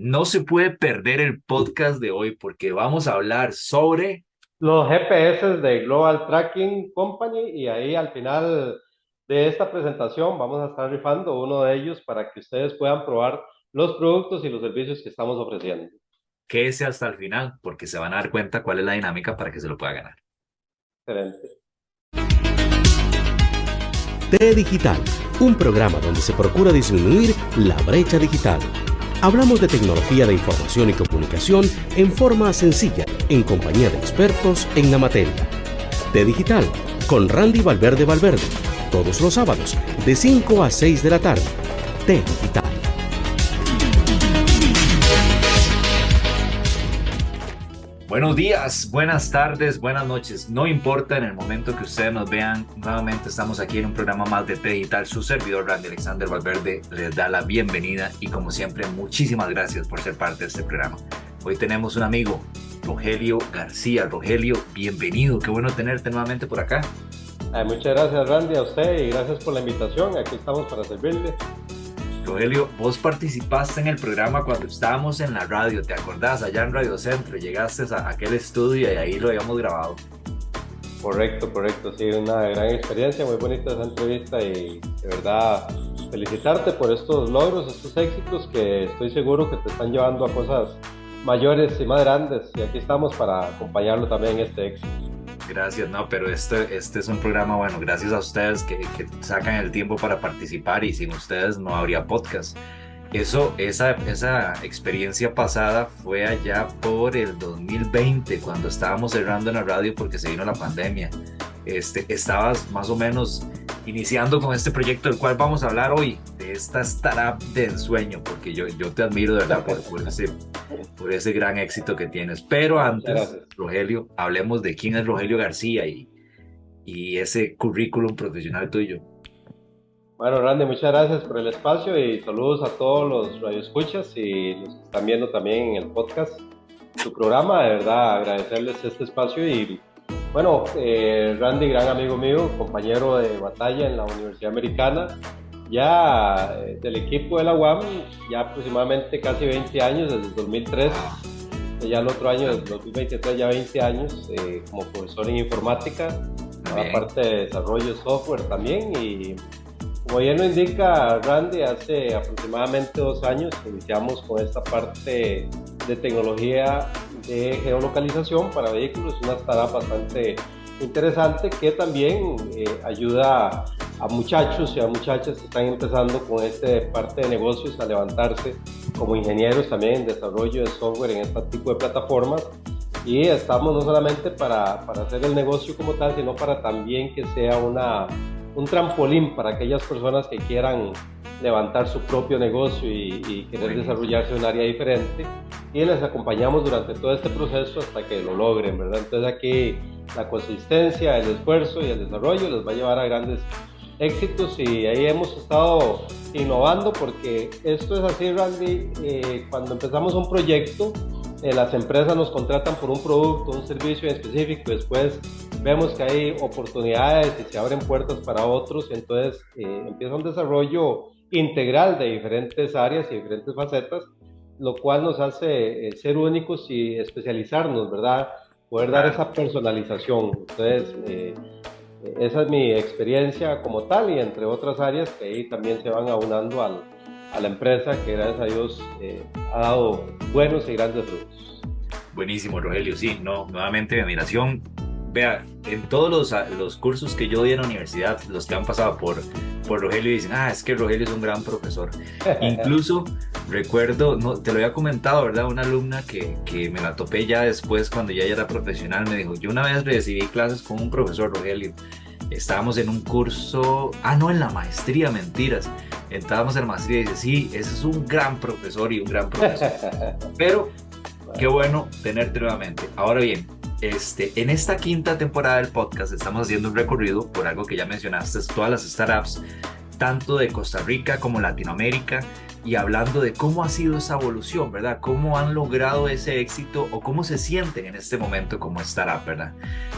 no se puede perder el podcast de hoy porque vamos a hablar sobre... Los GPS de Global Tracking Company y ahí al final de esta presentación vamos a estar rifando uno de ellos para que ustedes puedan probar los productos y los servicios que estamos ofreciendo. Quédese hasta el final porque se van a dar cuenta cuál es la dinámica para que se lo pueda ganar. Excelente. T Digital, un programa donde se procura disminuir la brecha digital. Hablamos de tecnología de información y comunicación en forma sencilla, en compañía de expertos en la materia. T Digital, con Randy Valverde Valverde, todos los sábados, de 5 a 6 de la tarde. T Digital. Buenos días, buenas tardes, buenas noches. No importa en el momento que ustedes nos vean, nuevamente estamos aquí en un programa más de T Digital. Su servidor Randy Alexander Valverde les da la bienvenida y como siempre muchísimas gracias por ser parte de este programa. Hoy tenemos un amigo, Rogelio García. Rogelio, bienvenido, qué bueno tenerte nuevamente por acá. muchas gracias Randy a usted y gracias por la invitación. Aquí estamos para servirle. Rogelio, vos participaste en el programa cuando estábamos en la radio, ¿te acordás? Allá en Radio Centro, llegaste a aquel estudio y ahí lo habíamos grabado. Correcto, correcto, sí, una gran experiencia, muy bonita esa entrevista y de verdad felicitarte por estos logros, estos éxitos que estoy seguro que te están llevando a cosas mayores y más grandes y aquí estamos para acompañarlo también en este éxito. Gracias, no, pero este, este es un programa, bueno, gracias a ustedes que, que sacan el tiempo para participar y sin ustedes no habría podcast. Eso, esa, esa experiencia pasada fue allá por el 2020, cuando estábamos cerrando en la radio porque se vino la pandemia. Este, estabas más o menos iniciando con este proyecto del cual vamos a hablar hoy, de esta startup de ensueño, porque yo, yo te admiro de verdad por, ese, por ese gran éxito que tienes. Pero antes, Rogelio, hablemos de quién es Rogelio García y, y ese currículum profesional tuyo. Bueno, Randy, muchas gracias por el espacio y saludos a todos los radioescuchas y los que están viendo también en el podcast su programa. De verdad, agradecerles este espacio y bueno, eh, Randy, gran amigo mío, compañero de batalla en la Universidad Americana, ya eh, del equipo de la UAM, ya aproximadamente casi 20 años, desde 2003, ya el otro año, desde 2023, ya 20 años eh, como profesor en informática, aparte de desarrollo de software también. Y como bien lo indica Randy, hace aproximadamente dos años iniciamos con esta parte de tecnología de geolocalización para vehículos, una startup bastante interesante que también eh, ayuda a muchachos y a muchachas que están empezando con esta parte de negocios a levantarse como ingenieros también en desarrollo de software en este tipo de plataformas. Y estamos no solamente para, para hacer el negocio como tal, sino para también que sea una, un trampolín para aquellas personas que quieran levantar su propio negocio y, querer desarrollarse en un área diferente. Y les acompañamos durante todo este proceso hasta que lo logren, ¿verdad? Entonces aquí la consistencia, el esfuerzo y el desarrollo les va a llevar a grandes éxitos y ahí hemos estado innovando porque esto es así, Randy, eh, cuando empezamos un proyecto, eh, las empresas nos contratan por un producto, un servicio en específico, después vemos que hay oportunidades y se abren puertas para otros, entonces eh, empieza un desarrollo integral de diferentes áreas y diferentes facetas, lo cual nos hace eh, ser únicos y especializarnos, ¿verdad? Poder dar esa personalización. Entonces, eh, esa es mi experiencia como tal y entre otras áreas que ahí también se van aunando al, a la empresa que gracias a Dios eh, ha dado buenos y grandes frutos. Buenísimo, Rogelio. Sí, no, nuevamente mi admiración vea, en todos los, los, cursos que yo di en la universidad, los que han pasado por, por Rogelio dicen, ah, es que Rogelio es un gran profesor. Incluso recuerdo, no, te lo había comentado, ¿verdad? Una alumna que, que, me la topé ya después, cuando ya era profesional, me dijo, yo una vez recibí clases con un profesor, Rogelio. Estábamos en un curso, ah, no, en la maestría, mentiras. Estábamos en la maestría y dice, sí, ese es un gran profesor y un gran profesor. Pero qué bueno tenerte nuevamente. Ahora bien, este, en esta quinta temporada del podcast estamos haciendo un recorrido por algo que ya mencionaste, todas las startups, tanto de Costa Rica como Latinoamérica, y hablando de cómo ha sido esa evolución, ¿verdad? Cómo han logrado ese éxito o cómo se sienten en este momento como startup, ¿verdad?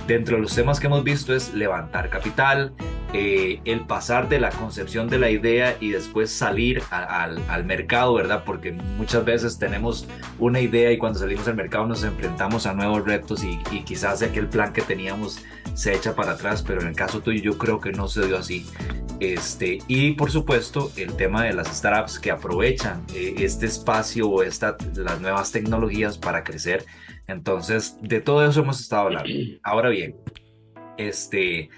Dentro de los temas que hemos visto es levantar capital, eh, el pasar de la concepción de la idea y después salir al, al, mercado, ¿verdad? Porque muchas veces tenemos una idea y cuando salimos al mercado nos enfrentamos a nuevos retos y, y quizás aquel plan que teníamos se echa para atrás, pero en el caso tuyo yo creo que no se dio así. Este, y por supuesto el tema de las startups que aprovechan eh, este espacio o esta, las nuevas tecnologías para crecer. Entonces, de todo eso hemos estado hablando. Ahora bien, este,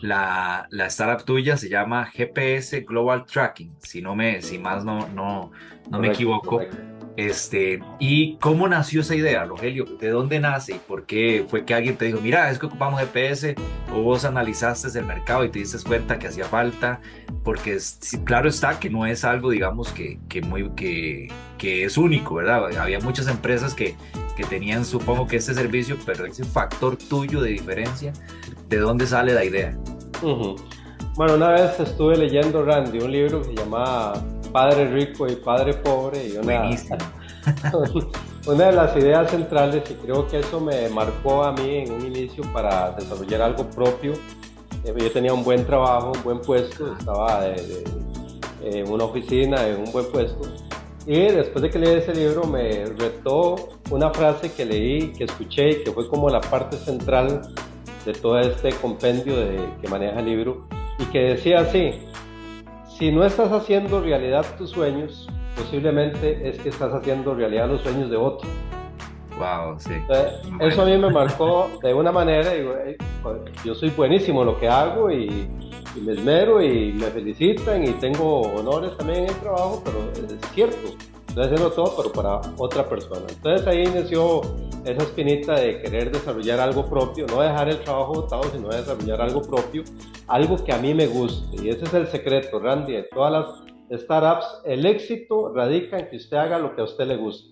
la, la, startup tuya se llama GPS Global Tracking, si no me, si más no, no, no me equivoco. Este, ¿Y cómo nació esa idea, Rogelio? ¿De dónde nace y por qué fue que alguien te dijo, mira, es que ocupamos GPS o vos analizaste el mercado y te diste cuenta que hacía falta? Porque claro está que no es algo, digamos, que, que, muy, que, que es único, ¿verdad? Había muchas empresas que, que tenían, supongo que este servicio, pero ese factor tuyo de diferencia, ¿de dónde sale la idea? Bueno, una vez estuve leyendo, Randy, un libro que se llamaba Padre Rico y Padre Pobre, y una, una de las ideas centrales, y creo que eso me marcó a mí en un inicio para desarrollar algo propio. Eh, yo tenía un buen trabajo, un buen puesto, estaba en una oficina, en un buen puesto, y después de que leí ese libro me retó una frase que leí, que escuché y que fue como la parte central de todo este compendio de, que maneja el libro y que decía así, si no estás haciendo realidad tus sueños, posiblemente es que estás haciendo realidad los sueños de otro. Wow, sí. eso a mí me marcó de una manera, digo, yo soy buenísimo en lo que hago y, y me esmero y me felicitan y tengo honores también en el trabajo, pero es cierto, estoy haciendo todo, pero para otra persona. Entonces ahí inició esa espinita de querer desarrollar algo propio, no dejar el trabajo botado, sino desarrollar algo propio, algo que a mí me guste. Y ese es el secreto, Randy, de todas las startups. El éxito radica en que usted haga lo que a usted le guste.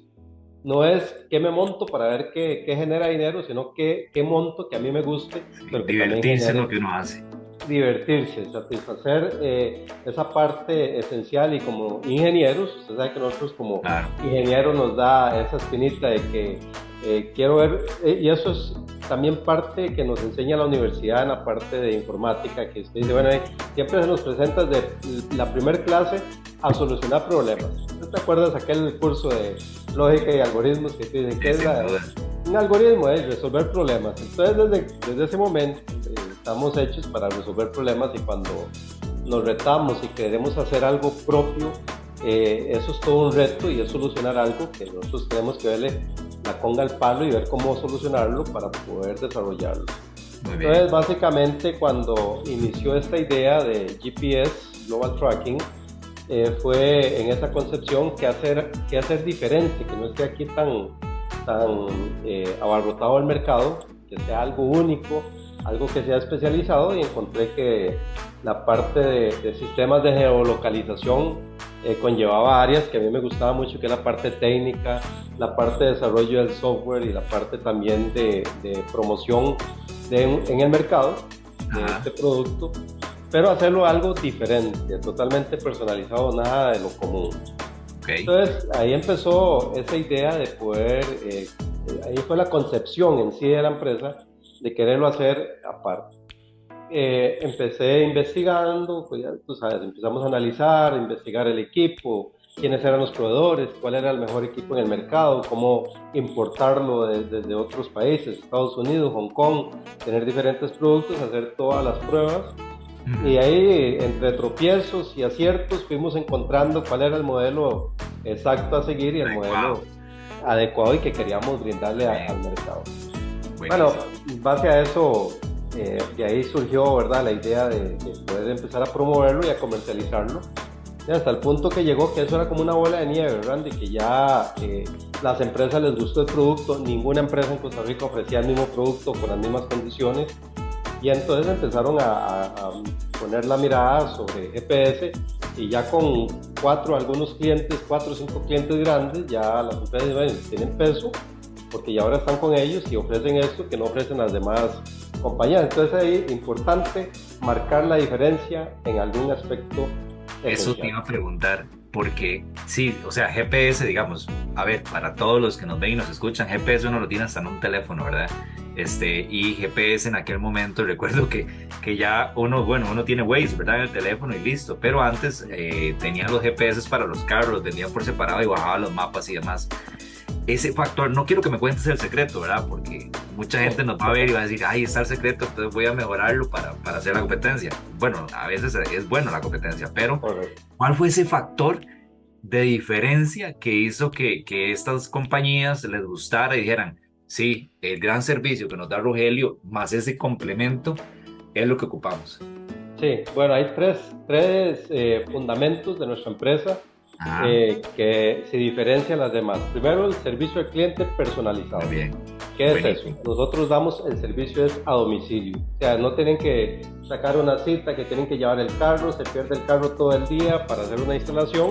No es qué me monto para ver qué, qué genera dinero, sino qué, qué monto que a mí me guste. Divertirse en lo que uno hace divertirse, satisfacer eh, esa parte esencial y como ingenieros, usted sabe que nosotros como ingenieros nos da esa espinita de que eh, quiero ver, eh, y eso es también parte que nos enseña la universidad en la parte de informática, que usted dice, bueno, siempre se nos presenta de la primera clase a solucionar problemas. ¿Te acuerdas aquel curso de lógica y algoritmos que te dicen que es un algoritmo? Es resolver problemas. Entonces, desde, desde ese momento, estamos hechos para resolver problemas y cuando nos retamos y queremos hacer algo propio, eh, eso es todo un reto y es solucionar algo que nosotros tenemos que verle la conga al palo y ver cómo solucionarlo para poder desarrollarlo. Entonces, básicamente, cuando inició esta idea de GPS, Global Tracking, eh, fue en esa concepción que hacer, que hacer diferente, que no esté aquí tan, tan eh, abarrotado el mercado, que sea algo único, algo que sea especializado y encontré que la parte de, sistemas de geolocalización eh, conllevaba áreas que a mí me gustaba mucho, que es la parte técnica, la parte de desarrollo del software y la parte también de, promoción en el mercado de este producto, pero hacerlo algo diferente, totalmente personalizado, nada de lo común. Entonces ahí empezó esa idea de poder, eh, ahí fue la concepción en sí de la empresa, de quererlo hacer aparte. Eh, empecé investigando, pues ya tú sabes, empezamos a analizar, a investigar el equipo, quiénes eran los proveedores, cuál era el mejor equipo en el mercado, cómo importarlo desde otros países, Estados Unidos, Hong Kong, tener diferentes productos, hacer todas las pruebas. Y ahí, entre tropiezos y aciertos, fuimos encontrando cuál era el modelo exacto a seguir y el modelo adecuado y que queríamos brindarle al mercado. Bueno, base a eso, eh, de ahí surgió ¿verdad? la idea de, poder empezar a promoverlo y a comercializarlo. hasta el punto que llegó que eso era como una bola de nieve, Randy, que ya eh, las empresas les gustó el producto, ninguna empresa en Costa Rica ofrecía el mismo producto con las mismas condiciones y entonces empezaron a, poner la mirada sobre GPS y ya con cuatro, algunos clientes, cuatro o cinco clientes grandes, ya las empresas tienen peso porque ya ahora están con ellos y ofrecen esto que no ofrecen las demás compañías. Entonces ahí es importante marcar la diferencia en algún aspecto. Eso te iba a preguntar. porque sí, o sea, GPS, digamos, a ver, para todos los que nos ven y nos escuchan, GPS uno lo tiene hasta en un teléfono, ¿verdad? Este, y GPS en aquel momento, recuerdo que, que ya uno, bueno, uno tiene Waze, ¿verdad? En el teléfono y listo, pero antes eh, tenía los GPS para los carros, tenía por separado y bajaba los mapas y demás. Ese factor, no quiero que me cuentes el secreto, ¿verdad? Porque mucha gente nos va a ver y va a decir, ay, está el secreto, entonces voy a mejorarlo para, para hacer la competencia. Bueno, a veces es bueno la competencia, pero ¿cuál fue ese factor de diferencia que hizo que, que estas compañías les gustara y dijeran, sí, el gran servicio que nos da Rogelio, más ese complemento, es lo que ocupamos. Sí, bueno, hay tres, tres eh, fundamentos de nuestra empresa ah. eh, que se diferencian las demás. Primero, el servicio al cliente personalizado. bien. ¿Qué es eso? Nosotros damos el servicio es a domicilio. O sea, no tienen que sacar una cita, que tienen que llevar el carro, se pierde el carro todo el día para hacer una instalación,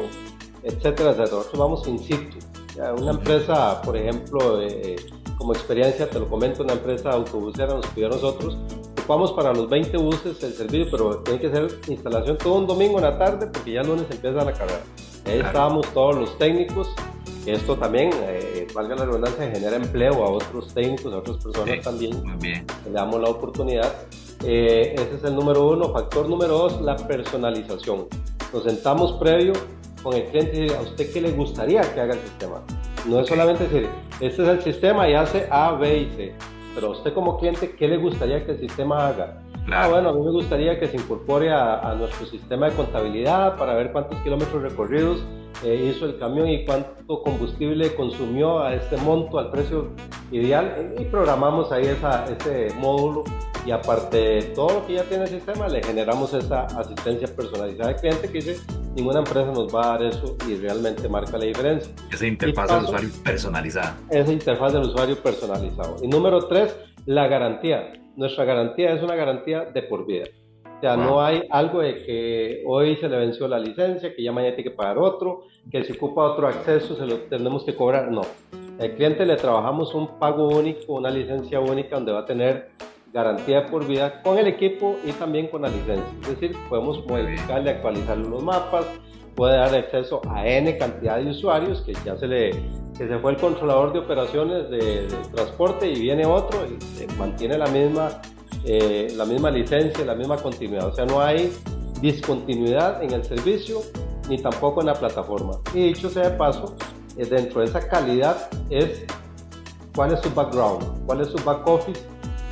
etcétera, etcétera. Nosotros vamos in situ. una empresa, por ejemplo, eh, como experiencia, te lo comento, una empresa autobusera nos pidió a nosotros, ocupamos para los 20 buses el servicio, pero tiene que ser instalación todo un domingo en la tarde porque ya el lunes empieza la carrera. Ahí estábamos todos los técnicos, esto también, eh, valga la redundancia, genera empleo a otros técnicos, a otras personas también. Muy bien. Le damos la oportunidad. Eh, ese es el número uno. Factor número dos, la personalización. Nos sentamos previo con el cliente y a usted qué le gustaría que haga el sistema. No es solamente decir, este es el sistema y hace A, B y C, pero a usted como cliente, ¿qué le gustaría que el sistema haga? Ah, bueno, a mí me gustaría que se incorpore a, nuestro sistema de contabilidad para ver cuántos kilómetros recorridos eh, hizo el camión y cuánto combustible consumió a este monto, al precio ideal. Y programamos ahí esa, ese módulo y aparte de todo lo que ya tiene el sistema, le generamos esa asistencia personalizada al cliente que dice, ninguna empresa nos va a dar eso y realmente marca la diferencia. Esa interfaz del usuario personalizada. Esa interfaz del usuario personalizado. Y número tres, la garantía. Nuestra garantía es una garantía de por vida. O sea, no hay algo de que hoy se le venció la licencia, que ya mañana tiene que pagar otro, que si ocupa otro acceso se lo tenemos que cobrar. No. Al cliente le trabajamos un pago único, una licencia única donde va a tener garantía por vida con el equipo y también con la licencia. Es decir, podemos modificarle, actualizar los mapas, puede dar acceso a N cantidad de usuarios que ya se le que se fue el controlador de operaciones de, transporte y viene otro y se mantiene la misma, eh, la misma licencia, la misma continuidad. O sea, no hay discontinuidad en el servicio ni tampoco en la plataforma. Y dicho sea de paso, eh, dentro de esa calidad es cuál es su background, cuál es su back office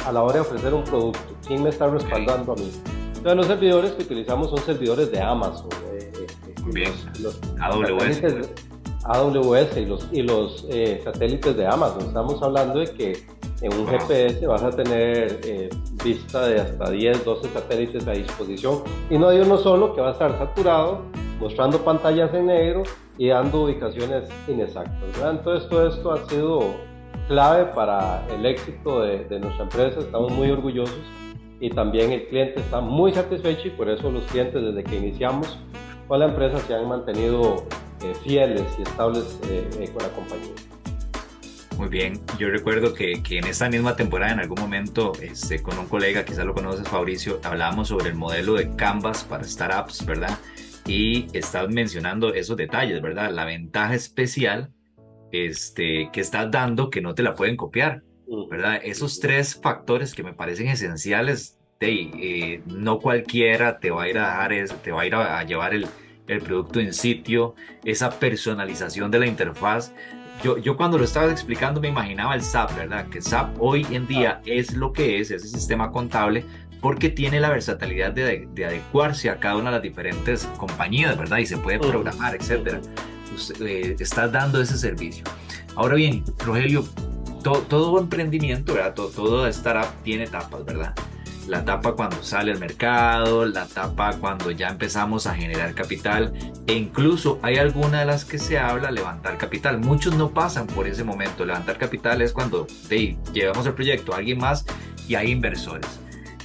a la hora de ofrecer un producto. ¿Quién me está respaldando a mí? Entonces los servidores que utilizamos son servidores de Amazon. Eh, eh, Bien. Los, AWS. AWS y los, y los eh, satélites de Amazon. Estamos hablando de que en un GPS vas a tener vista de hasta 10, 12 satélites a disposición y no hay uno solo que va a estar saturado, mostrando pantallas en negro y dando ubicaciones inexactas. Entonces todo esto ha sido clave para el éxito de, nuestra empresa, estamos muy orgullosos y también el cliente está muy satisfecho y por eso los clientes desde que iniciamos con la empresa se han mantenido eh, fieles y estables eh, eh, con la compañía. Muy bien, yo recuerdo que, que, en esta misma temporada, en algún momento, este, con un colega, quizás lo conoces, Fabricio, hablábamos sobre el modelo de Canvas para startups, ¿verdad? Y estás mencionando esos detalles, ¿verdad? La ventaja especial este, que estás dando que no te la pueden copiar, ¿verdad? Esos tres factores que me parecen esenciales, de, eh, no cualquiera te va a ir a dejar eso, te va a ir a, llevar el, el, producto en sitio, esa personalización de la interfaz. Yo, yo cuando lo estaba explicando me imaginaba el SAP, ¿verdad? Que SAP hoy en día es lo que es, ese sistema contable, porque tiene la versatilidad de, de, adecuarse a cada una de las diferentes compañías, ¿verdad? Y se puede programar, etcétera. Eh, estás dando ese servicio. Ahora bien, Rogelio, todo emprendimiento, ¿verdad? Todo, todo startup tiene etapas, ¿verdad? La etapa cuando sale al mercado, la etapa cuando ya empezamos a generar capital e incluso hay alguna de las que se habla levantar capital. Muchos no pasan por ese momento. Levantar capital es cuando llevamos el proyecto a alguien más y hay inversores.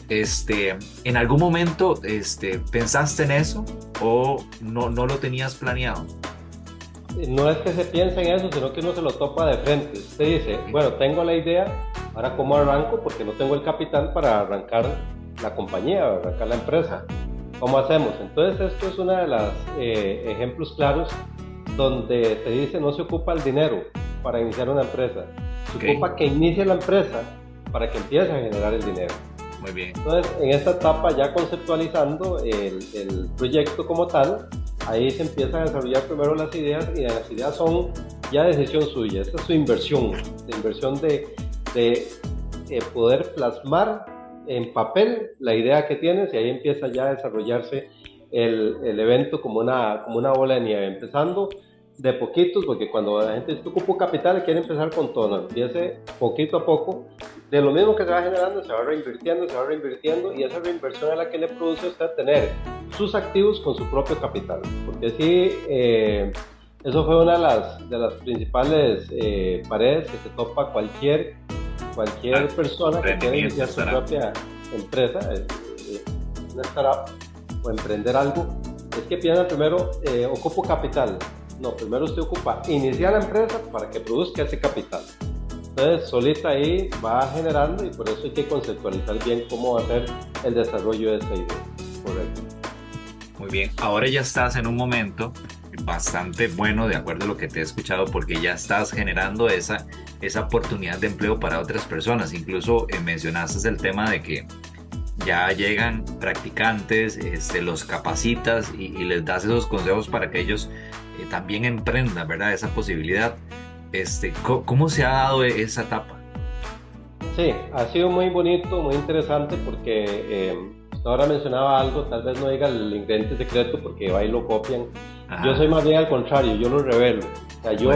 Este, ¿En algún momento este, pensaste en eso o no, no lo tenías planeado? no es que se piense en eso, sino que uno se lo topa de frente. Usted dice, bueno, tengo la idea, ahora cómo arranco porque no tengo el capital para arrancar la compañía, arrancar la empresa. ¿Cómo hacemos? Entonces esto es uno de los eh, ejemplos claros donde se dice no se ocupa el dinero para iniciar una empresa, se ocupa que inicie la empresa para que empiece a generar el dinero. Muy bien. Entonces, en esta etapa ya conceptualizando el, el proyecto como tal, ahí se empiezan a desarrollar primero las ideas y las ideas son ya decisión suya, esta es su inversión, la inversión de, de, de poder plasmar en papel la idea que tienes y ahí empieza ya a desarrollarse el, el, evento como una, como una bola de nieve, empezando de poquitos, porque cuando la gente dice ocupo capital, quiere empezar con todo, empiece poquito a poco, de lo mismo que se va generando, se va reinvirtiendo, se va reinvirtiendo, y esa reinversión es la que le produce a usted tener sus activos con su propio capital, porque sí, eh, eso fue una de las, de las principales eh, paredes que se topa cualquier, cualquier persona que quiere iniciar su propia empresa, una startup, o emprender algo, es que piensa primero, eh, ocupo capital, no, primero usted ocupa iniciar la empresa para que produzca ese capital. Entonces, solita ahí va generando y por eso hay que conceptualizar bien cómo va a ser el desarrollo de esa idea. Correcto. Muy bien, ahora ya estás en un momento bastante bueno de acuerdo a lo que te he escuchado porque ya estás generando esa, esa oportunidad de empleo para otras personas. Incluso eh, mencionaste el tema de que ya llegan practicantes, este, los capacitas y, y, les das esos consejos para que ellos eh, también emprendan, ¿verdad? Esa posibilidad. Este, ¿cómo, se ha dado esa etapa? Sí, ha sido muy bonito, muy interesante porque eh, ahora mencionaba algo, tal vez no diga el ingrediente secreto porque va y lo copian. Ajá. Yo soy más bien al contrario, yo lo revelo. O sea, yo,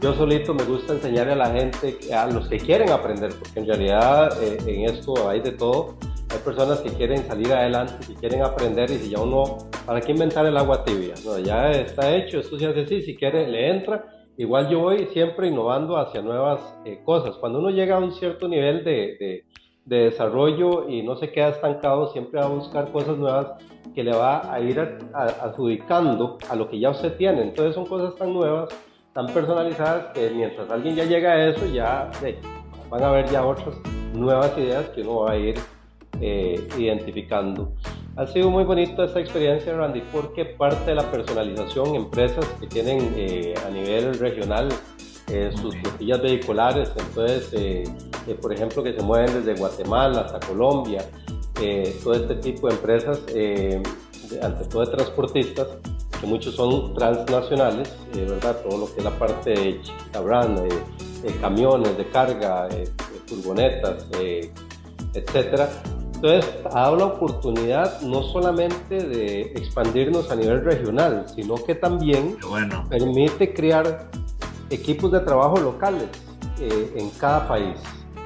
yo solito me gusta enseñarle a la gente, a los que quieren aprender, porque en realidad eh, en esto hay de todo hay personas que quieren salir adelante, que quieren aprender y si ya uno, ¿para qué inventar el agua tibia? No, ya está hecho, esto se hace así, si quiere le entra. Igual yo voy siempre innovando hacia nuevas eh, cosas. Cuando uno llega a un cierto nivel de, de, de, desarrollo y no se queda estancado, siempre va a buscar cosas nuevas que le va a ir adjudicando a lo que ya usted tiene. Entonces son cosas tan nuevas, tan personalizadas, que mientras alguien ya llega a eso, ya eh, van a haber ya otras nuevas ideas que uno va a ir eh, identificando. Ha sido muy bonito esta experiencia, Randy, porque parte de la personalización, empresas que tienen eh, a nivel regional eh, sus flotillas vehiculares, entonces, eh, por ejemplo, que se mueven desde Guatemala hasta Colombia, todo este tipo de empresas, ante todo de transportistas, que muchos son transnacionales, ¿verdad? Todo lo que es la parte de Chicabrán, camiones de carga, furgonetas, etcétera entonces, ha dado la oportunidad no solamente de expandirnos a nivel regional, sino que también bueno. permite crear equipos de trabajo locales eh, en cada país.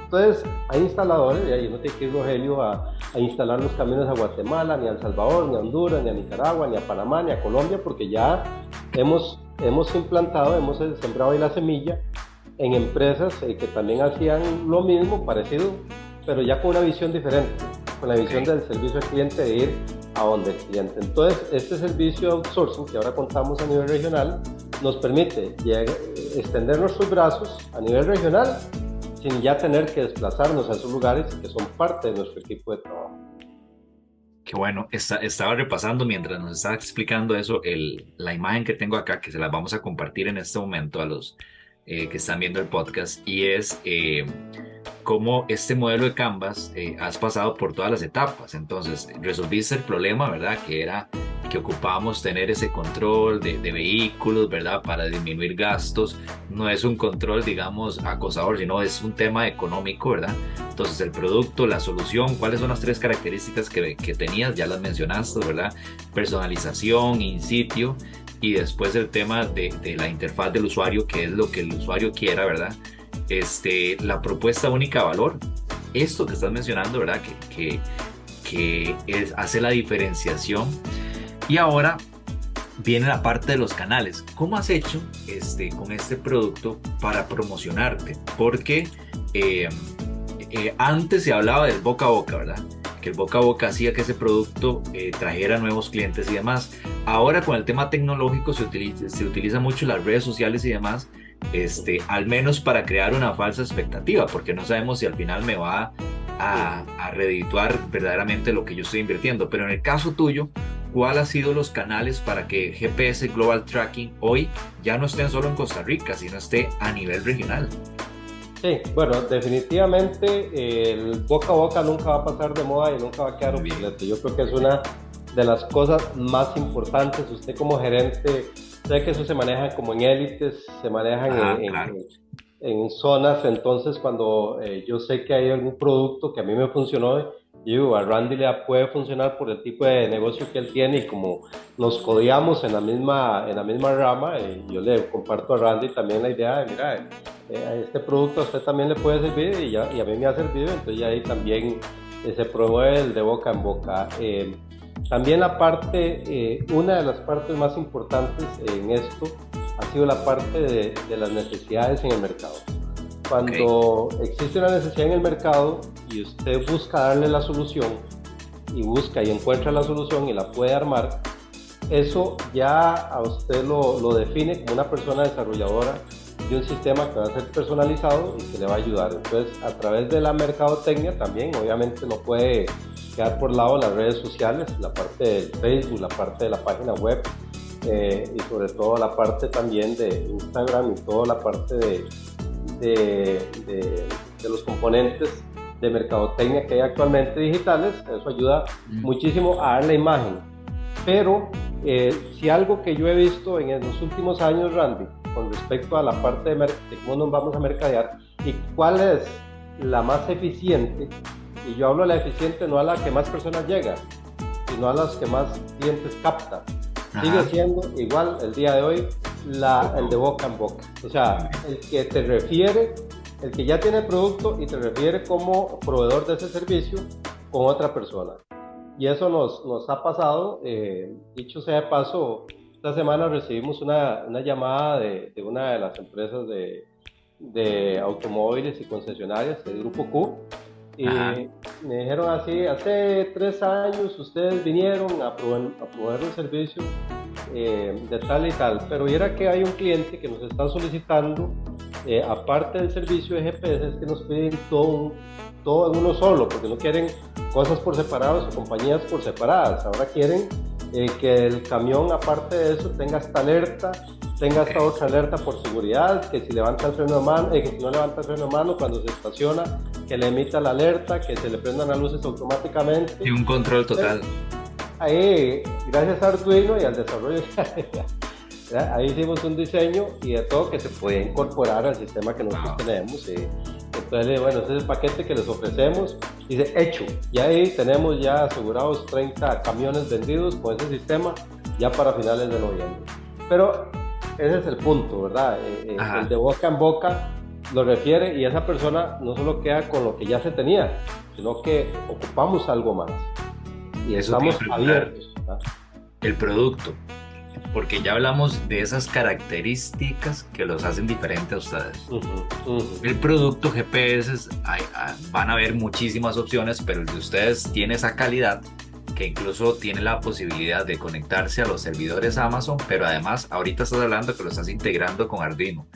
Entonces, hay instaladores, y ahí no tiene que ir Rogelio a, a, instalar los camiones a Guatemala, ni a El Salvador, ni a Honduras, ni a Nicaragua, ni a Panamá, ni a Colombia, porque ya hemos, hemos implantado, hemos sembrado ahí la semilla en empresas eh, que también hacían lo mismo, parecido, pero ya con una visión diferente con la visión del servicio al cliente de ir a donde el cliente. Entonces, este servicio de outsourcing que ahora contamos a nivel regional nos permite llegar, extender nuestros brazos a nivel regional sin ya tener que desplazarnos a esos lugares que son parte de nuestro equipo de trabajo. Qué bueno, Está, estaba repasando mientras nos estaba explicando eso, el, la imagen que tengo acá, que se la vamos a compartir en este momento a los eh, que están viendo el podcast, y es eh, cómo este modelo de Canvas eh, has pasado por todas las etapas. Entonces, resolviste el problema, ¿verdad? Que era que ocupábamos tener ese control de, de, vehículos, ¿verdad? Para disminuir gastos. No es un control, digamos, acosador, sino es un tema económico, ¿verdad? Entonces, el producto, la solución, ¿cuáles son las tres características que, que tenías? Ya las mencionaste, ¿verdad? Personalización, in sitio y después el tema de, de la interfaz del usuario, que es lo que el usuario quiera, ¿verdad? este, la propuesta única de valor, esto que estás mencionando, ¿verdad? Que, que, que es, hace la diferenciación. Y ahora viene la parte de los canales. ¿Cómo has hecho este, con este producto para promocionarte? Porque eh, eh, antes se hablaba del boca a boca, ¿verdad? Que el boca a boca hacía que ese producto eh, trajera nuevos clientes y demás. Ahora con el tema tecnológico se utiliza, mucho las redes sociales y demás este, al menos para crear una falsa expectativa, porque no sabemos si al final me va a, a verdaderamente lo que yo estoy invirtiendo. Pero en el caso tuyo, ¿cuál ha sido los canales para que GPS Global Tracking hoy ya no esté solo en Costa Rica, sino esté a nivel regional? Sí, bueno, definitivamente el boca a boca nunca va a pasar de moda y nunca va a quedar obsoleto. Yo creo que es una de las cosas más importantes. Usted como gerente, sé que eso se maneja como en élites, se manejan en, en, zonas, entonces cuando eh, yo sé que hay algún producto que a mí me funcionó, yo a Randy le puede funcionar por el tipo de negocio que él tiene y como nos codiamos en la misma, en la misma rama, eh, yo le comparto a Randy también la idea de, mira, eh, este producto a usted también le puede servir y, ya, y a mí me ha servido, entonces ya ahí también eh, se promueve el de boca en boca. también la parte, una de las partes más importantes en esto ha sido la parte de, de las necesidades en el mercado. Cuando existe una necesidad en el mercado y usted busca darle la solución y busca y encuentra la solución y la puede armar, eso ya a usted lo, lo define como una persona desarrolladora de un sistema que va a ser personalizado y que le va a ayudar. Entonces, a través de la mercadotecnia también, obviamente no puede quedar por lado las redes sociales, la parte del Facebook, la parte de la página web eh, y sobre todo la parte también de Instagram y toda la parte de, de, los componentes de mercadotecnia que hay actualmente digitales, eso ayuda muchísimo a dar la imagen. Pero eh, si algo que yo he visto en los últimos años, Randy, con respecto a la parte de, cómo nos vamos a mercadear y cuál es la más eficiente, y yo hablo de la eficiente no a la que más personas llega, sino a las que más clientes capta. Sigue siendo igual el día de hoy la, el de boca en boca. O sea, el que te refiere, el que ya tiene el producto y te refiere como proveedor de ese servicio con otra persona. Y eso nos, nos ha pasado, eh, dicho sea de paso, esta semana recibimos una, una llamada de, de, una de las empresas de, de automóviles y concesionarias, el Grupo Q, y me dijeron así, hace tres años ustedes vinieron a probar, a probar el servicio eh, de tal y tal, pero era que hay un cliente que nos está solicitando, eh, aparte del servicio de GPS, es que nos piden todo, todo en uno solo, porque no quieren cosas por separados o compañías por separadas, ahora quieren eh, que el camión, aparte de eso, tenga esta alerta, tenga esta otra alerta por seguridad, que si levanta el freno de mano, que si no levanta el freno de mano cuando se estaciona, que le emita la alerta, que se le prendan las luces automáticamente. Y un control total. Ahí, gracias a Arduino y al desarrollo, ahí hicimos un diseño y de todo que se puede incorporar al sistema que nosotros tenemos. Y, entonces, bueno, ese es el paquete que les ofrecemos. Dice, hecho. Y ahí tenemos ya asegurados 30 camiones vendidos con ese sistema ya para finales de noviembre. Pero ese es el punto, ¿verdad? Eh, eh, el de boca en boca lo refiere y esa persona no solo queda con lo que ya se tenía, sino que ocupamos algo más. Y Eso estamos abiertos. El producto, porque ya hablamos de esas características que los hacen diferentes a ustedes. El producto GPS, ah, van a haber muchísimas opciones, pero el de ustedes tiene esa calidad que incluso tiene la posibilidad de conectarse a los servidores Amazon, pero además ahorita estás hablando que lo estás integrando con Arduino.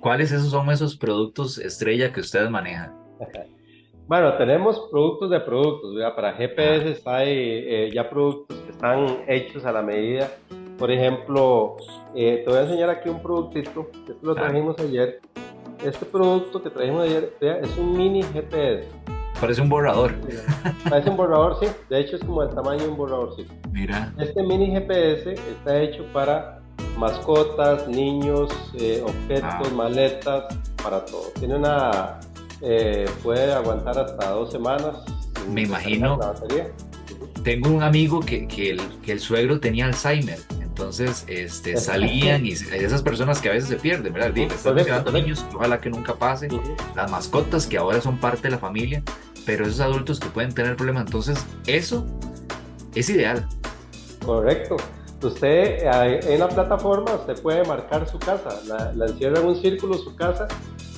¿Cuáles esos son esos productos estrella que ustedes manejan? Bueno, tenemos productos de productos, para GPS ah. hay eh, ya productos que están hechos a la medida. Por ejemplo, eh, te voy a enseñar aquí un productito, que lo ah. trajimos ayer. Este producto que trajimos ayer es un mini GPS. Parece un borrador. Parece un borrador, sí. De hecho, es como el tamaño de un borrador, sí. Mira. Este mini GPS está hecho para mascotas, niños, eh, objetos, ah. maletas, para todo. Tiene una. Eh, puede aguantar hasta dos semanas. Me imagino. Tengo un amigo que, que, el, que el suegro tenía Alzheimer. Entonces, este, salían y esas personas que a veces se pierden, ¿verdad? Están niños, ojalá que nunca pase. Las mascotas que ahora son parte de la familia pero esos adultos que pueden tener problemas, entonces eso es ideal. Correcto. Usted en la plataforma usted puede marcar su casa, la, encierra en un círculo su casa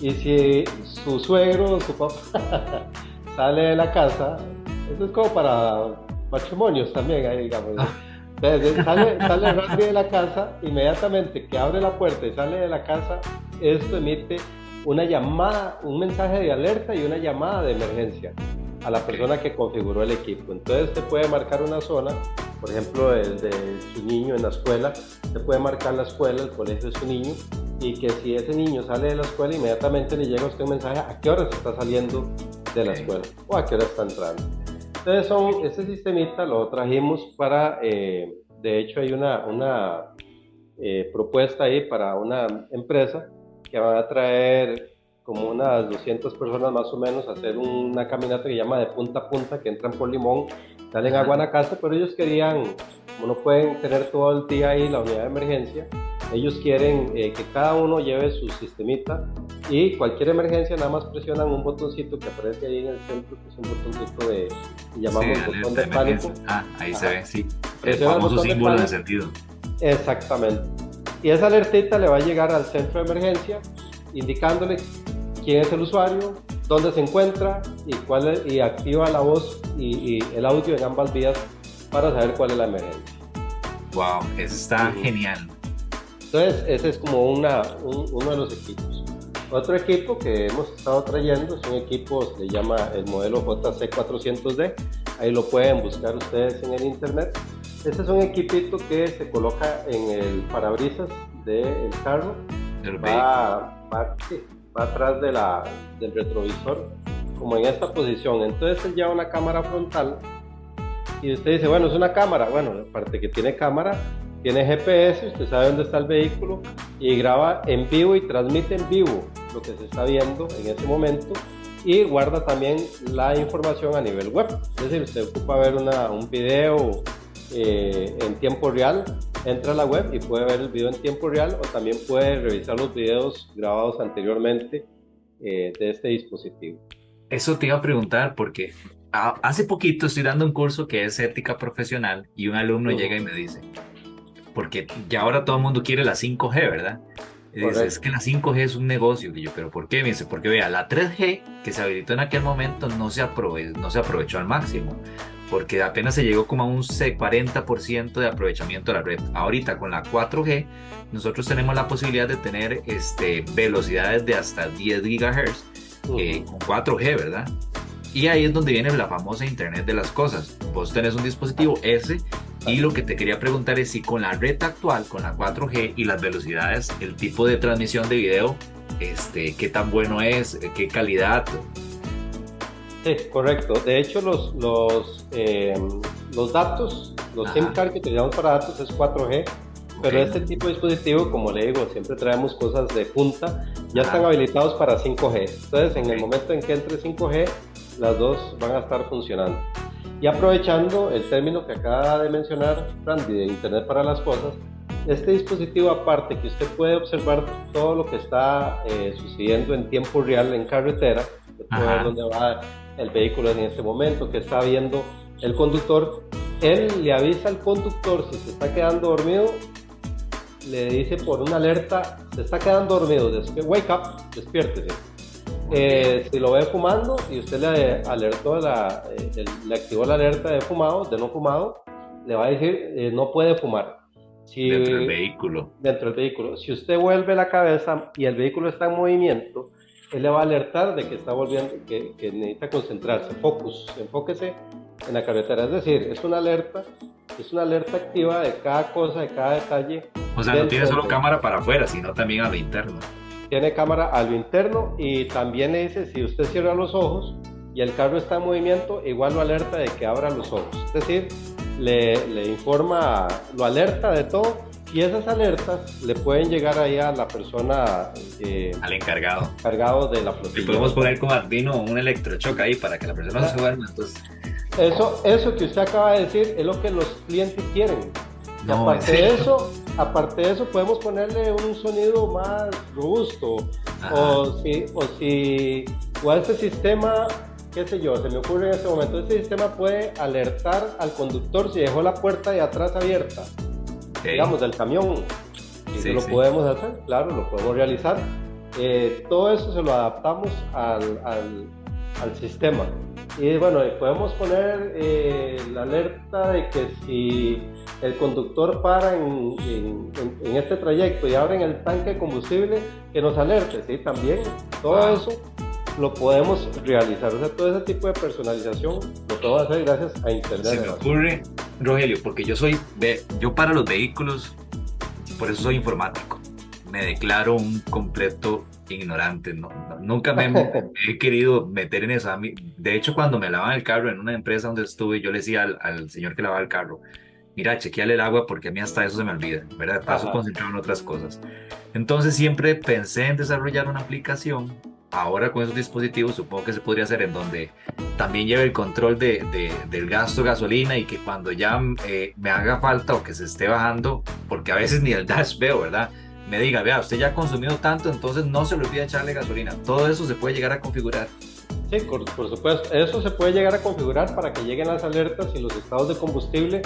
y si su suegro o su papá sale de la casa, eso es como para matrimonios también, ahí digamos. Sale, sale de la casa, inmediatamente que abre la puerta y sale de la casa, esto emite una llamada, un mensaje de alerta y una llamada de emergencia. a la persona que configuró el equipo. Entonces se puede marcar una zona, por ejemplo, el de su niño en la escuela, se puede marcar la escuela, el colegio de su niño, y que si ese niño sale de la escuela, inmediatamente le llega a usted un mensaje a qué hora se está saliendo de la escuela o a qué hora está entrando. Entonces, son, ese sistemita lo trajimos para, eh, de hecho, hay una, una eh, propuesta ahí para una empresa que va a traer como unas 200 personas más o menos a hacer una caminata que llama de punta a punta, que entran por Limón, salen a Guanacaste, pero ellos querían, como no pueden tener todo el día ahí la unidad de emergencia, ellos quieren eh, que cada uno lleve su sistemita y cualquier emergencia nada más presionan un botoncito que aparece ahí en el centro, que es un botoncito de, llamamos botón de, pánico. Ah, ahí se ve, sí. El famoso símbolo de, de sentido. Exactamente. Y esa alertita le va a llegar al centro de emergencia indicándole quién es el usuario, dónde se encuentra y, cuál y activa la voz y, el audio en ambas vías para saber cuál es la emergencia. Wow, eso está genial. Entonces, ese es como una, uno de los equipos. Otro equipo que hemos estado trayendo es un equipo, se llama el modelo JC400D. Ahí lo pueden buscar ustedes en el internet. Este es un equipito que se coloca en el parabrisas del carro. va, va, va, atrás de la, del retrovisor, como en esta posición. Entonces él lleva una cámara frontal y usted dice, bueno, es una cámara. Bueno, aparte que tiene cámara, tiene GPS, usted sabe dónde está el vehículo y graba en vivo y transmite en vivo lo que se está viendo en ese momento y guarda también la información a nivel web. Es decir, usted ocupa ver una, un video eh, en tiempo real, entra a la web y puede ver el video en tiempo real o también puede revisar los videos grabados anteriormente eh, de este dispositivo. Eso te iba a preguntar porque hace poquito estoy dando un curso que es ética profesional y un alumno llega y me dice, porque ya ahora todo el mundo quiere la 5G, ¿verdad? Dice, es que la 5G es un negocio. Y yo, ¿pero por qué? Me dice, porque vea, la 3G que se habilitó en aquel momento no se, no se aprovechó al máximo porque apenas se llegó como a un 40% de aprovechamiento de la red. Ahorita con la 4G, nosotros tenemos la posibilidad de tener este, velocidades de hasta 10 GHz eh, con 4G, ¿verdad? Y ahí es donde viene la famosa Internet de las Cosas. Vos tenés un dispositivo S y lo que te quería preguntar es si con la red actual, con la 4G y las velocidades, el tipo de transmisión de video, este, qué tan bueno es, qué calidad, Sí, correcto. De hecho, los, los, eh, los datos, los SIM card que utilizamos para datos es 4G, pero este tipo de dispositivo, como le digo, siempre traemos cosas de punta, ya están habilitados para 5G. Entonces, en el momento en que entre 5G, las dos van a estar funcionando. Y aprovechando el término que acaba de mencionar Randy de Internet para las Cosas, este dispositivo aparte que usted puede observar todo lo que está eh, sucediendo en tiempo real en carretera, puede ver dónde va el vehículo en ese momento, que está viendo el conductor. Él le avisa al conductor si se está quedando dormido, le dice por una alerta, se está quedando dormido, wake up, despiértese. Eh, si lo ve fumando y usted le alertó, la, eh, le activó la alerta de fumado, de no fumado, le va a decir eh, no puede fumar. Si, dentro del vehículo. Dentro del vehículo. Si usted vuelve la cabeza y el vehículo está en movimiento, él le va a alertar de que está volviendo, que, necesita concentrarse, focus, enfóquese en la carretera. Es decir, es una alerta, es una alerta activa de cada cosa, de cada detalle. O sea, no tiene solo cámara para afuera, sino también a lo interno. Tiene cámara a lo interno y también le dice, si usted cierra los ojos y el carro está en movimiento, igual lo alerta de que abra los ojos. Es decir, le, le informa, lo alerta de todo y esas alertas le pueden llegar ahí a la persona. Eh, Al encargado. Encargado de la flotilla. Y podemos poner como Arduino un electrochoque ahí para que la persona no se duerma. Entonces... Eso, eso que usted acaba de decir es lo que los clientes quieren. aparte, de eso, aparte de eso, podemos ponerle un sonido más robusto. O si, o si, o este sistema qué sé yo, se me ocurre en este momento, este sistema puede alertar al conductor si dejó la puerta de atrás abierta digamos, del camión. Y lo podemos hacer, claro, lo podemos realizar. Eh, todo eso se lo adaptamos al, al, sistema. Y bueno, podemos poner eh, la alerta de que si el conductor para en, en, este trayecto y abre el tanque de combustible, que nos alerte, ¿sí? También todo eso lo podemos realizar. O sea, todo ese tipo de personalización lo podemos hacer gracias a Internet. Se me ocurre, Rogelio, porque yo soy, yo para los vehículos, por eso soy informático. Me declaro un completo ignorante. No, nunca me, he querido meter en eso. De hecho, cuando me lavaban el carro en una empresa donde estuve, yo le decía al, señor que lavaba el carro, mira, chequeale el agua porque a mí hasta eso se me olvida, ¿verdad? Paso concentrado en otras cosas. Entonces siempre pensé en desarrollar una aplicación. Ahora con esos dispositivos supongo que se podría hacer en donde también lleve el control de, del gasto de gasolina y que cuando ya eh, me haga falta o que se esté bajando, porque a veces ni el dash veo, ¿verdad? me diga, vea, usted ya ha consumido tanto, entonces no se le olvide echarle gasolina. Todo eso se puede llegar a configurar. Sí, por, supuesto. Eso se puede llegar a configurar para que lleguen las alertas y los estados de combustible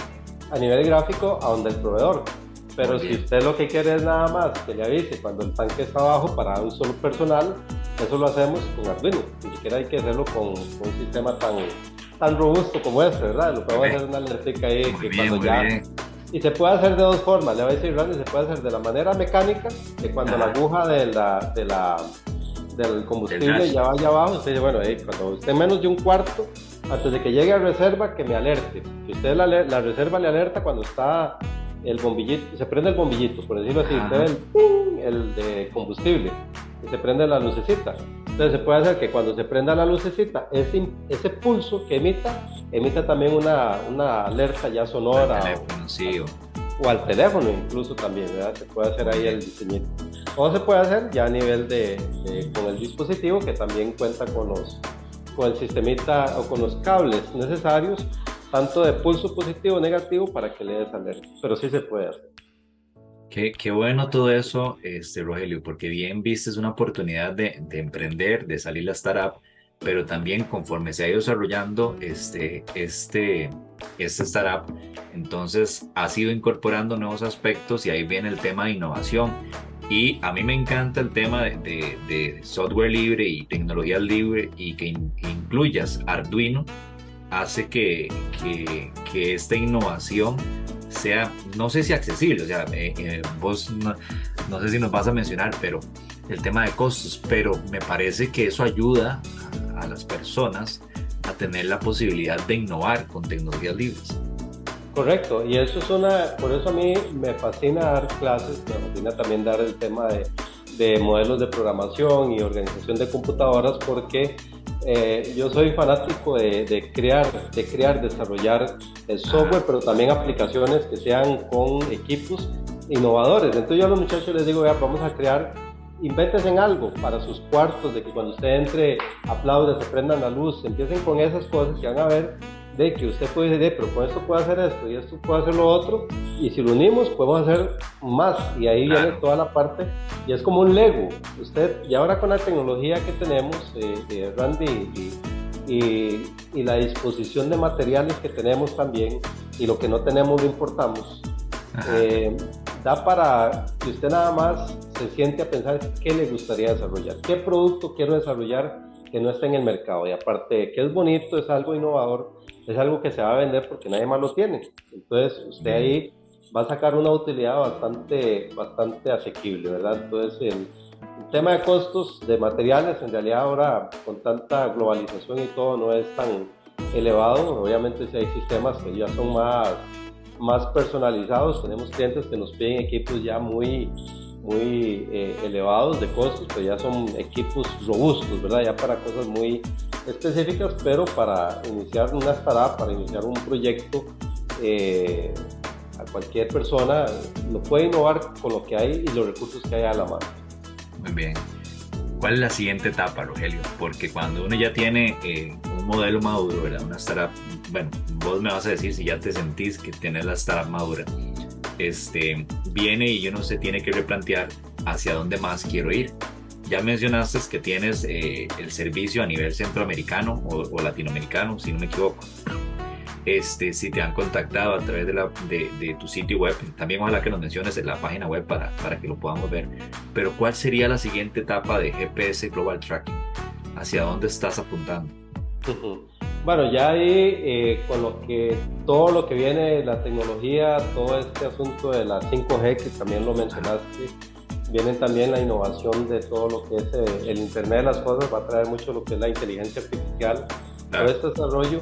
a nivel gráfico a donde el proveedor. Pero si usted lo que quiere es nada más que le avise cuando el tanque está bajo para un solo personal, eso lo hacemos con Arduino. Ni siquiera hay que hacerlo con, un sistema tan, tan robusto como este, ¿verdad? Lo podemos hacer una alerta ahí que cuando ya y se puede hacer de dos formas, le voy a decir Randy, se puede hacer de la manera mecánica, que cuando la aguja de la, de la, del combustible ya vaya abajo, usted dice, bueno, cuando esté menos de un cuarto, antes de que llegue a reserva, que me alerte. Si usted la, la reserva le alerta cuando está el bombillito, se prende el bombillito, por decirlo así, usted el, el de combustible, y se prende la lucecita. Entonces se puede hacer que cuando se prenda la lucecita, ese, ese pulso que emita, emita también una, una alerta ya sonora. Al teléfono, sí, o... al teléfono incluso también, ¿verdad? Se puede hacer ahí el diseñito. O se puede hacer ya a nivel de, con el dispositivo que también cuenta con los con el sistemita o con los cables necesarios, tanto de pulso positivo o negativo para que le des alerta. Pero sí se puede hacer. Qué, bueno todo eso, este, Rogelio, porque bien viste es una oportunidad de, emprender, de salir la startup, pero también conforme se ha ido desarrollando este, este, este startup, entonces ha ido incorporando nuevos aspectos y ahí viene el tema de innovación. Y a mí me encanta el tema de, software libre y tecnología libre y que incluyas Arduino, hace que, que, que esta innovación sea, no sé si accesible, o sea, eh, eh, vos no, sé si nos vas a mencionar, pero el tema de costos, pero me parece que eso ayuda a, las personas a tener la posibilidad de innovar con tecnologías libres. Correcto, y eso es una, por eso a mí me fascina dar clases, me fascina también dar el tema de, de modelos de programación y organización de computadoras porque eh, yo soy fanático de, crear, de crear, desarrollar el software, pero también aplicaciones que sean con equipos innovadores. Entonces yo a los muchachos les digo, vamos a crear, inventes en algo para sus cuartos, de que cuando usted entre aplaude, se prendan la luz, empiecen con esas cosas que van a ver de que usted puede decir, pero con esto puede hacer esto y esto puede hacer lo otro, y si lo unimos podemos hacer más, y ahí viene toda la parte, y es como un Lego. Usted, y ahora con la tecnología que tenemos, eh, Randy, y, y, la disposición de materiales que tenemos también, y lo que no tenemos lo importamos, eh, da para que usted nada más se siente a pensar qué le gustaría desarrollar, qué producto quiero desarrollar que no está en el mercado, y aparte que es bonito, es algo innovador, es algo que se va a vender porque nadie más lo tiene. Entonces, usted ahí va a sacar una utilidad bastante, bastante asequible, ¿verdad? Entonces, el, tema de costos de materiales, en realidad ahora con tanta globalización y todo, no es tan elevado. Obviamente, si hay sistemas que ya son más, más personalizados, tenemos clientes que nos piden equipos ya muy muy eh, elevados de costos, pero ya son equipos robustos, ¿verdad? Ya para cosas muy específicas, pero para iniciar una startup, para iniciar un proyecto, eh, a cualquier persona lo puede innovar con lo que hay y los recursos que hay a la mano. Muy bien. ¿Cuál es la siguiente etapa, Rogelio? Porque cuando uno ya tiene eh, un modelo maduro, ¿verdad? Una startup, bueno, vos me vas a decir si ya te sentís que tienes la startup madura este, viene y uno se tiene que replantear hacia dónde más quiero ir. Ya mencionaste que tienes eh, el servicio a nivel centroamericano o, latinoamericano, si no me equivoco. Este, si te han contactado a través de, la, de, tu sitio web, también ojalá que nos menciones en la página web para, para que lo podamos ver. Pero ¿cuál sería la siguiente etapa de GPS Global Tracking? ¿Hacia dónde estás apuntando? Bueno, ya ahí eh, con lo que todo lo que viene, la tecnología, todo este asunto de la 5G que también lo mencionaste, viene también la innovación de todo lo que es eh, el Internet de las Cosas, va a traer mucho lo que es la inteligencia artificial, todo este desarrollo.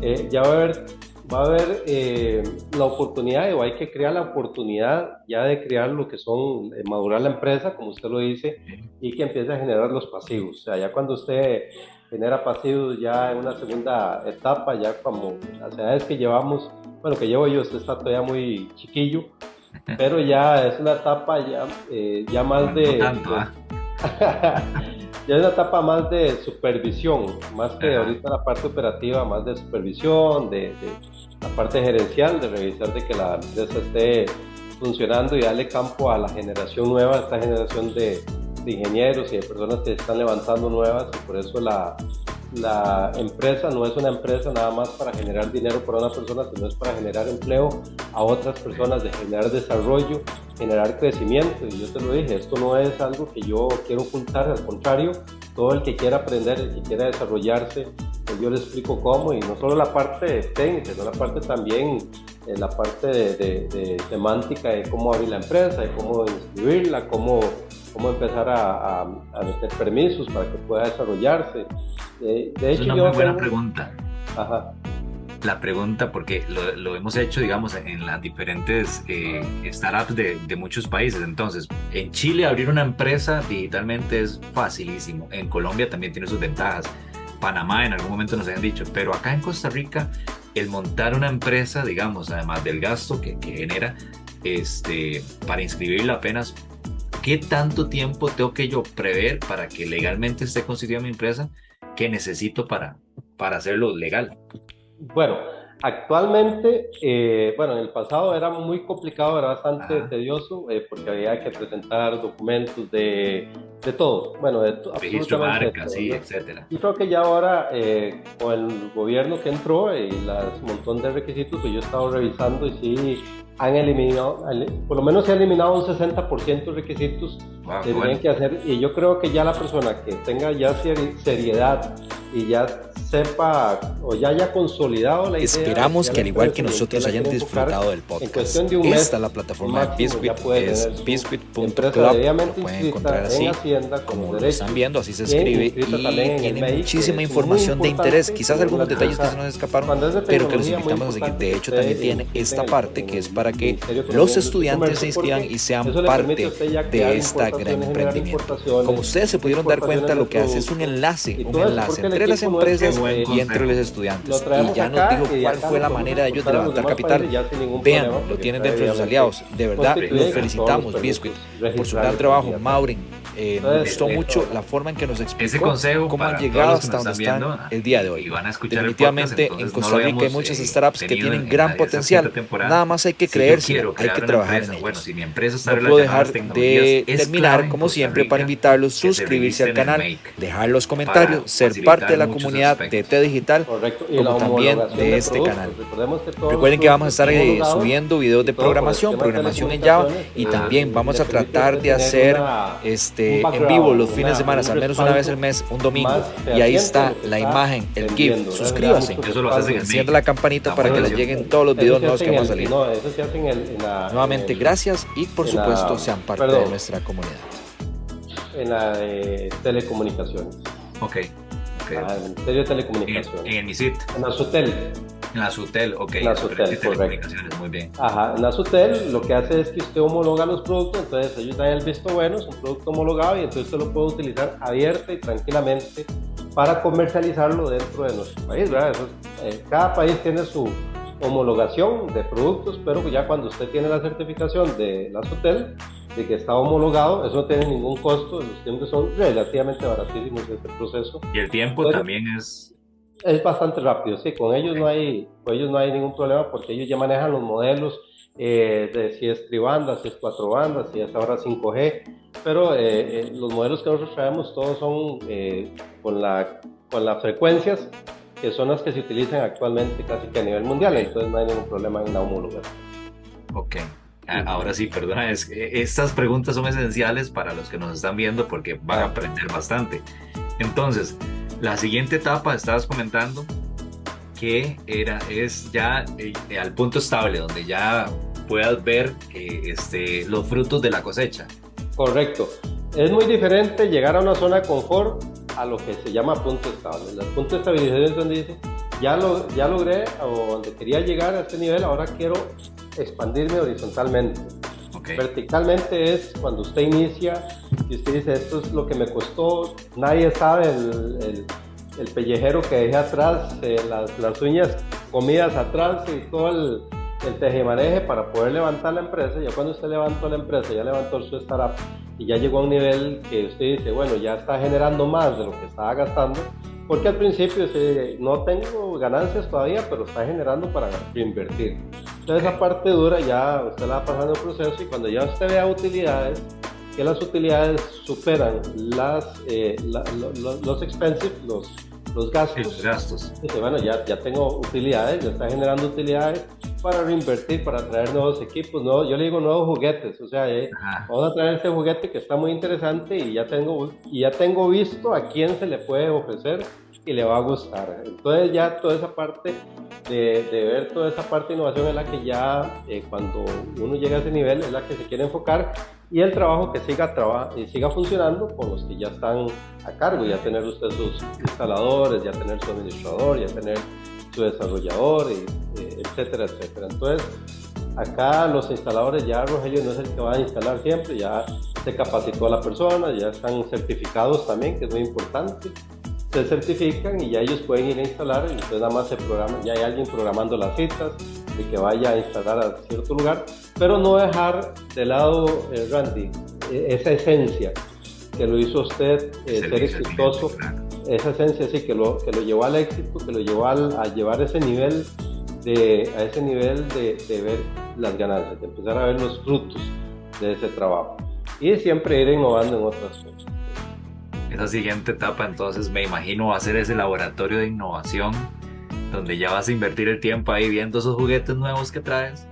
Eh, ya va a haber, va a haber eh, la oportunidad, o hay que crear la oportunidad ya de crear lo que son, madurar la empresa, como usted lo dice, y que empiece a generar los pasivos. O sea, ya cuando usted genera pasivos ya en una segunda etapa, ya como las edades que llevamos, bueno, que llevo yo, usted está todavía muy chiquillo, pero ya es una etapa ya, eh, ya más de... ¿ah? ya es una etapa más de supervisión, más que ahorita la parte operativa, más de supervisión, de, la parte gerencial, de revisar de que la empresa esté funcionando y darle campo a la generación nueva, esta generación de, de ingenieros y de personas que están levantando nuevas y por eso la, la empresa no es una empresa nada más para generar dinero para una persona, sino es para generar empleo a otras personas, de generar desarrollo, generar crecimiento. Y yo te lo dije, esto no es algo que yo quiero ocultar, al contrario, todo el que quiera aprender, el que quiera desarrollarse, pues yo le explico cómo, y no solo la parte técnica, sino la parte también, eh, la parte de, de, semántica de cómo abrir la empresa, de cómo inscribirla, cómo cómo empezar a, a, meter permisos para que pueda desarrollarse. de hecho, es una muy buena pregunta. Ajá. La pregunta, porque lo, lo, hemos hecho, digamos, en las diferentes eh, startups de, de, muchos países. Entonces, en Chile abrir una empresa digitalmente es facilísimo. En Colombia también tiene sus ventajas. Panamá en algún momento nos habían dicho, pero acá en Costa Rica, el montar una empresa, digamos, además del gasto que, que genera, este, para inscribirla apenas ¿qué tanto tiempo tengo que yo prever para que legalmente esté constituida mi empresa? ¿Qué necesito para, para hacerlo legal? Bueno, actualmente, eh, bueno, en el pasado era muy complicado, era bastante tedioso eh, porque había que presentar documentos de, de todo, bueno, de registro marca, sí, etcétera. Y creo que ya ahora eh, con el gobierno que entró y un montón de requisitos que yo he estado revisando y sí han eliminado, por lo menos se ha eliminado un 60% de requisitos que tienen que hacer. Y yo creo que ya la persona que tenga ya seriedad y ya sepa o ya haya consolidado la idea. Esperamos que al igual que nosotros hayan disfrutado del podcast. De mes, Esta es la plataforma de Biscuit, es biscuit.club, lo pueden encontrar así, como lo están viendo, así se escribe y tiene muchísima información de interés, quizás algunos detalles que se nos escaparon, pero que los invitamos a seguir. De hecho, también tiene esta parte que es para que los estudiantes se inscriban y sean parte de esta gran emprendimiento. Como ustedes se pudieron dar cuenta, lo que hace es un enlace, un enlace entre las empresas y entre los estudiantes. Y ya nos dijo cuál fue la manera de ellos de levantar capital. Vean, lo tienen dentro de sus aliados. De verdad, los felicitamos, Biscuit, por su gran trabajo. Maureen, eh, me gustó mucho la forma en que nos explicó Ese consejo cómo han llegado hasta donde están el día de hoy. Definitivamente en Costa Rica hay muchas eh, startups que tienen gran potencial. Nada más hay que creerse, hay que trabajar en ellos. no puedo dejar de terminar, como siempre, para invitarlos a suscribirse al canal, dejar los comentarios, ser parte de la comunidad de T Digital, como también de este canal. Recuerden que vamos a estar eh, subiendo videos de programación, programación en Java, y también vamos a tratar de hacer este en vivo los fines de semana, al menos una vez al mes, un domingo. Y ahí está la imagen, el GIF. Suscríbase. Encienda la campanita para que les lleguen todos los videos nuevos que vamos a salir. Nuevamente, gracias y por supuesto sean parte de nuestra comunidad. En la de telecomunicaciones. Ok. Okay. Ah, en Ministerio de Telecomunicaciones. En, el MISIT. En la SUTEL. En la SUTEL, ok. La SUTEL, correcto. Muy bien. Ajá, la SUTEL lo que hace es que usted homologa los productos, entonces ellos dan el visto bueno, es un producto homologado y entonces usted lo puede utilizar abierta y tranquilamente para comercializarlo dentro de nuestro país, ¿verdad? Eh, cada país tiene su homologación de productos, pero ya cuando usted tiene la certificación de la SUTEL, de que está homologado, eso no tiene ningún costo, los tiempos son relativamente baratísimos este proceso. Y el tiempo también es es bastante rápido, sí, con ellos no hay, con ellos no hay ningún problema porque ellos ya manejan los modelos eh, de si es tribandas, si es cuatro bandas, si es ahora 5G, pero eh, eh, los modelos que nosotros traemos todos son con, la, con las frecuencias que son las que se utilizan actualmente casi que a nivel mundial, entonces no hay ningún problema en la homologación. Ok. Ahora sí, perdona, es, estas preguntas son esenciales para los que nos están viendo porque van a aprender bastante. Entonces, la siguiente etapa, estabas comentando, que era, es ya eh, al punto estable, donde ya puedas ver este, los frutos de la cosecha. Correcto. Es muy diferente llegar a una zona de confort a lo que se llama punto estable. El punto de estabilización es donde dice, ya, lo, ya logré o donde quería llegar a este nivel, ahora quiero expandirme horizontalmente. Verticalmente es cuando usted inicia y usted dice, esto es lo que me costó, nadie sabe el, el, pellejero que dejé atrás, eh, las, las, uñas comidas atrás y todo el, el tejemaneje para poder levantar la empresa. Ya cuando usted levantó la empresa, ya levantó su startup y ya llegó a un nivel que usted dice, bueno, ya está generando más de lo que estaba gastando, porque al principio no tengo ganancias todavía, pero está generando para invertir. Entonces esa parte dura ya usted la va pasando el proceso y cuando ya usted vea utilidades, que las utilidades superan las, eh, los, los expensive, los, los gastos. gastos. Dice, bueno, ya, ya tengo utilidades, ya está generando utilidades para reinvertir, para traer nuevos equipos, yo le digo nuevos juguetes, o sea, eh, vamos a traer este juguete que está muy interesante y ya tengo, y ya tengo visto a quién se le puede ofrecer y le va a gustar. Entonces ya toda esa parte de, de ver toda esa parte de innovación es la que ya eh, cuando uno llega a ese nivel es la que se quiere enfocar y el trabajo que siga, traba, y siga funcionando con los que ya están a cargo, ya tener usted sus instaladores, ya tener su administrador, ya tener su desarrollador, y, eh, etcétera, etcétera. Entonces, acá los instaladores ya Rogelio no es el que va a instalar siempre, ya se capacitó a la persona, ya están certificados también, que es muy importante. Se certifican y ya ellos pueden ir a instalar y entonces nada más se programa, ya hay alguien programando las citas de que vaya a instalar a cierto lugar, pero no dejar de lado, eh, Randy, e, esa esencia que lo hizo usted eh, ser exitoso esa esencia sí que lo, que lo llevó al éxito, que lo llevó a llevar ese nivel de, a ese nivel de, ver las ganancias, de empezar a ver los frutos de ese trabajo y siempre ir innovando en otras cosas. Esa siguiente etapa entonces me imagino va a ser ese laboratorio de innovación donde ya vas a invertir el tiempo ahí viendo esos juguetes nuevos que traes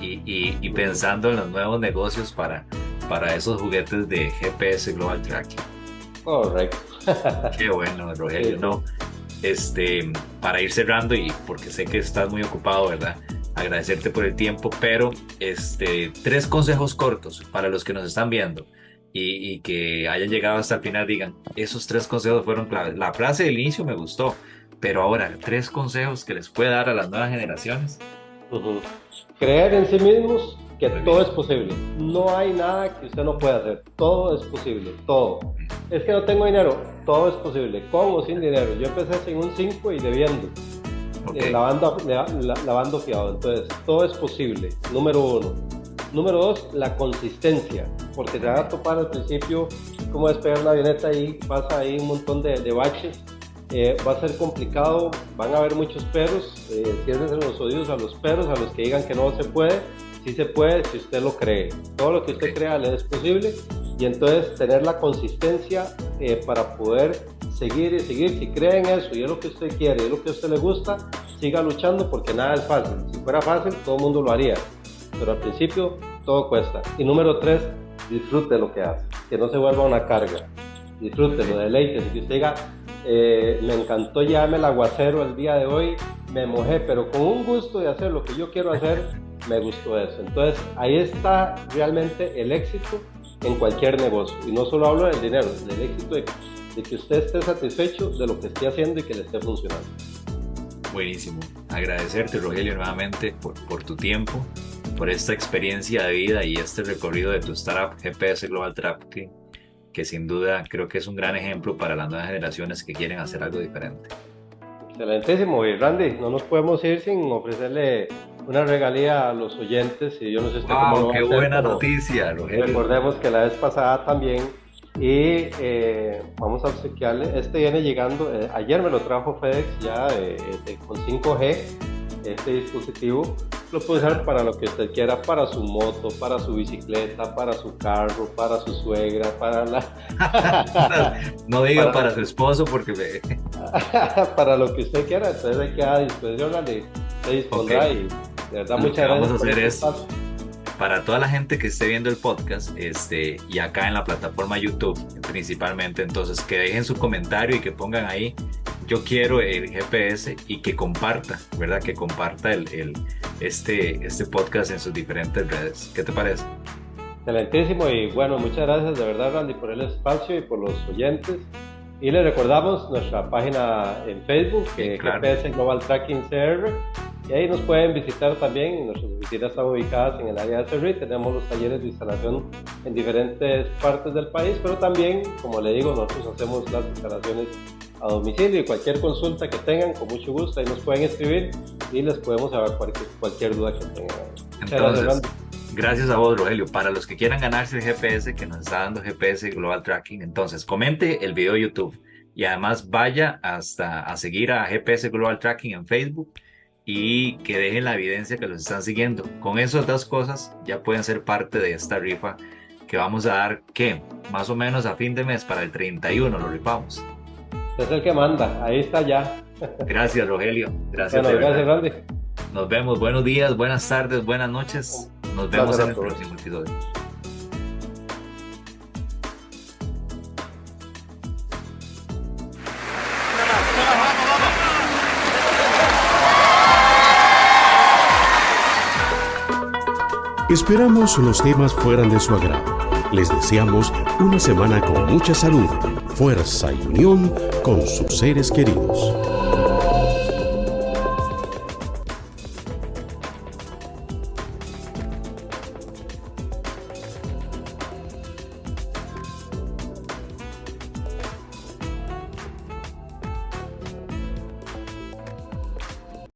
y, y, y pensando en los nuevos negocios para, para esos juguetes de GPS Global Tracking. Correcto. Qué bueno, Rogelio. No, este, para ir cerrando y porque sé que estás muy ocupado, ¿verdad? Agradecerte por el tiempo, pero este, tres consejos cortos para los que nos están viendo y, y que hayan llegado hasta el final, digan, esos tres consejos fueron claves. La frase del inicio me gustó, pero ahora, tres consejos que les puede dar a las nuevas generaciones. Creer en sí mismos, que todo es posible. No hay nada que usted no pueda hacer. Todo es posible, todo. Es que no tengo dinero, todo es posible, con o sin dinero. Yo empecé sin un 5 y debiendo, eh, lavando, lavando fiado. Entonces, todo es posible, número uno. Número dos, la consistencia, porque te va a topar al principio como despegar una avioneta y pasa ahí un montón de, de baches. Eh, va a ser complicado, van a haber muchos perros, eh, los oídos a los perros, a los que digan que no se puede, sí se puede si usted lo cree. Todo lo que usted crea le es posible y entonces tener la consistencia eh, para poder seguir y seguir. Si cree en eso y es lo que usted quiere y es lo que a usted le gusta, siga luchando porque nada es fácil. Si fuera fácil, todo el mundo lo haría. Pero al principio todo cuesta. Y número tres, disfrute lo que hace. Que no se vuelva una carga. Disfrútelo, deleite. Si usted diga, eh, me encantó llevarme el aguacero el día de hoy, me mojé, pero con un gusto de hacer lo que yo quiero hacer, me gustó eso. Entonces ahí está realmente el éxito en cualquier negocio. Y no solo hablo del dinero, del éxito de, que usted esté satisfecho de lo que esté haciendo y que le esté funcionando. Buenísimo. Agradecerte, Rogelio, nuevamente por, por tu tiempo, por esta experiencia de vida y este recorrido de tu startup GPS Global Trafficking, que sin duda creo que es un gran ejemplo para las nuevas generaciones que quieren hacer algo diferente. Excelentísimo. Y Randy, no nos podemos ir sin ofrecerle una regalía a los oyentes y yo no sé usted cómo qué buena noticia, Recordemos que la vez pasada también y eh, vamos a obsequiarle, este viene llegando, eh, ayer me lo trajo FedEx ya eh, con 5G, este dispositivo. Lo puede usar para lo que usted quiera, para su moto, para su bicicleta, para su carro, para su suegra, para la... no diga para, su esposo porque para lo que usted quiera, entonces hay que a disposición, se dispondrá y de verdad, muchas gracias. Vamos a hacer es, para toda la gente que esté viendo el podcast este, y acá en la plataforma YouTube principalmente, entonces que dejen su comentario y que pongan ahí, yo quiero el GPS y que comparta, ¿verdad? Que comparta el, el, este, este podcast en sus diferentes redes. ¿Qué te parece? Excelentísimo y bueno, muchas gracias de verdad Randy por el espacio y por los oyentes. Y les recordamos nuestra página en Facebook, que es GPS Global Tracking CR, y ahí nos pueden visitar también. Nuestras oficinas están ubicadas en el área de Cerri. Tenemos los talleres de instalación en diferentes partes del país, pero también, como le digo, nosotros hacemos las instalaciones a domicilio y cualquier consulta que tengan, con mucho gusto, ahí nos pueden escribir y les podemos saber cualquier, cualquier duda que tengan. Entonces, gracias a vos, Rogelio. Para los que quieran ganarse el GPS que nos está dando GPS Global Tracking, entonces comente el video de YouTube y además vaya hasta a seguir a GPS Global Tracking en Facebook y que dejen la evidencia que los están siguiendo. Con esas dos cosas ya pueden ser parte de esta rifa que vamos a dar, que más o menos a fin de mes para el 31 lo rifamos. Es el que manda, ahí está ya. Gracias, Rogelio. Gracias. gracias, Randy. Nos vemos. Buenos días, buenas tardes, buenas noches. Nos vemos en el próximo episodio. Esperamos los temas fueran de su agrado. Les deseamos una semana con mucha salud, fuerza y unión con sus seres queridos.